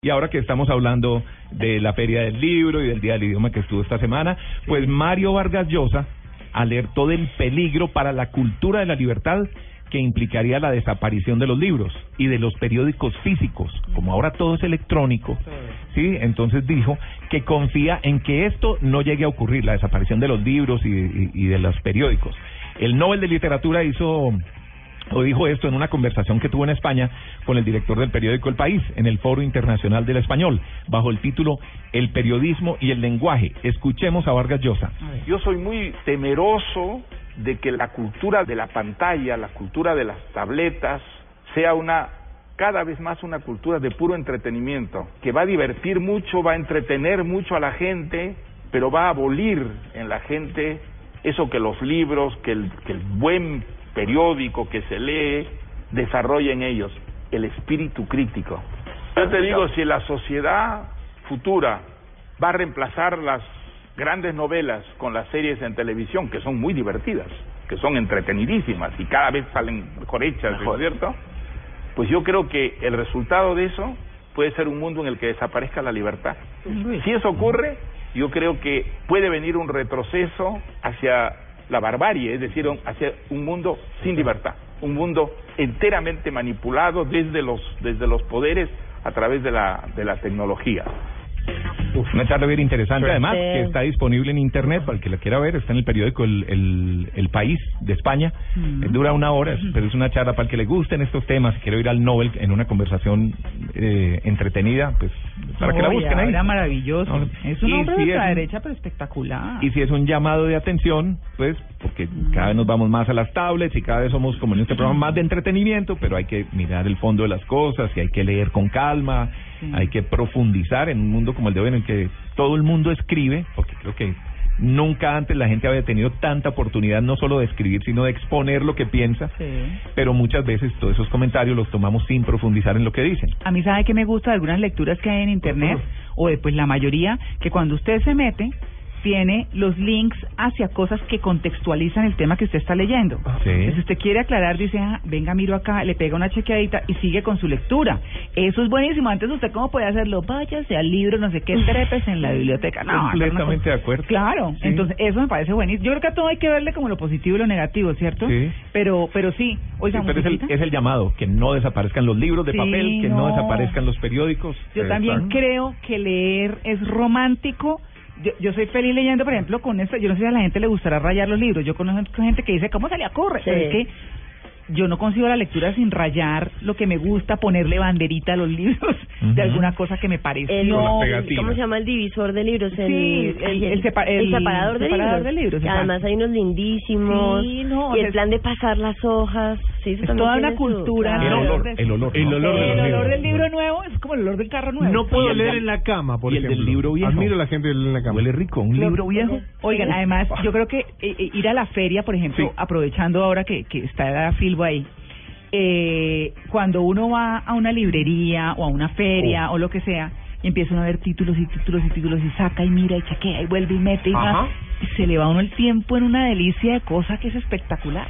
Y ahora que estamos hablando de la Feria del Libro y del Día del Idioma que estuvo esta semana, pues Mario Vargas Llosa alertó del peligro para la cultura de la libertad que implicaría la desaparición de los libros y de los periódicos físicos, como ahora todo es electrónico, ¿sí? Entonces dijo que confía en que esto no llegue a ocurrir, la desaparición de los libros y, de los periódicos. El Nobel de Literatura hizo o dijo esto en una conversación que tuvo en España con el director del periódico El País en el Foro Internacional del Español, bajo el título El periodismo y el lenguaje. Escuchemos a Vargas Llosa. Yo soy muy temeroso de que la cultura de la pantalla, la cultura de las tabletas, sea una cada vez más una cultura de puro entretenimiento, que va a divertir mucho, va a entretener mucho a la gente, pero va a abolir en la gente eso que los libros, que el, que el buen periódico que se lee desarrolla en ellos, el espíritu crítico. Yo te digo, si la sociedad futura va a reemplazar las grandes novelas con las series en televisión, que son muy divertidas, que son entretenidísimas y cada vez salen mejor hechas, ¿no es cierto? Pues yo creo que el resultado de eso puede ser un mundo en el que desaparezca la libertad. Si eso ocurre, yo creo que puede venir un retroceso hacia la barbarie, es decir, hacia un mundo sin libertad, un mundo enteramente manipulado desde los desde los poderes a través de la de la tecnología. Una charla bien interesante, además, que está disponible en internet para el que la quiera ver, está en el periódico El, el, el País de España, Mm. Eh, dura una hora, pero es una charla para el que le gusten estos temas, si quiero ir al Nobel en una conversación eh, entretenida, pues para que la busquen ahí. Era maravilloso. No, Es un hombre si de es un- derecha, pero espectacular. Y si es un llamado de atención, pues, porque cada vez nos vamos más a las tablets y cada vez somos, como en este programa, más de entretenimiento, pero hay que mirar el fondo de las cosas y hay que leer con calma, Sí. hay que profundizar en un mundo como el de hoy en el que todo el mundo escribe, porque creo que nunca antes la gente había tenido tanta oportunidad no solo de escribir, sino de exponer lo que piensa, Sí. pero muchas veces todos esos comentarios los tomamos sin profundizar en lo que dicen. A mí sabe que me gusta de algunas lecturas que hay en internet, o de pues la mayoría, que cuando usted se mete, tiene los links hacia cosas que contextualizan el tema que usted está leyendo. Sí. Entonces, si usted quiere aclarar, dice, ah, venga, miro acá, le pega una chequeadita y sigue con su lectura. Eso es buenísimo. Antes usted, ¿cómo puede hacerlo? Váyase al libro, no sé qué, trepes en la biblioteca. No, Completamente de acuerdo. Claro, Sí. entonces eso me parece buenísimo. Yo creo que a todo hay que verle como lo positivo y lo negativo, ¿cierto? Sí. Pero, pero sí, oiga, Sí, pero es el, es el llamado, que no desaparezcan los libros de papel, que no. no. desaparezcan los periódicos. Yo Eh, también ¿están? creo que leer es romántico. Yo, yo soy feliz leyendo, por ejemplo, con esto. Yo no sé si a la gente le gustará rayar los libros. Yo conozco gente que dice, ¿cómo se le ocurre? Pero es que yo no consigo la lectura sin rayar lo que me gusta, ponerle banderita a los libros de alguna cosa que me pareció. El, Con las ¿Cómo se llama el divisor de libros? El, Sí, el- el sepa- el separador, de, separador libros. de libros, Y además hay unos lindísimos. Sí, no, o y sea, el plan de pasar las hojas. Sí, eso Es toda una su- cultura. El Claro. olor, el olor. El ¿no? olor de el los olor libros. del libro nuevo es como el olor del carro nuevo. No puedo el leer en la cama, por y el del ejemplo. libro viejo. Admiro a la gente que lee en la cama. Huele rico, un libro viejo. Oigan, además, yo creo que eh, eh, ir a la feria, por ejemplo, aprovechando ahora que, que está la Ahí, eh, cuando uno va a una librería o a una feria o lo que sea, y empieza uno a ver títulos y títulos y títulos y saca y mira y chequea y vuelve y mete y va, y se le va a uno el tiempo en una delicia de cosa que es espectacular.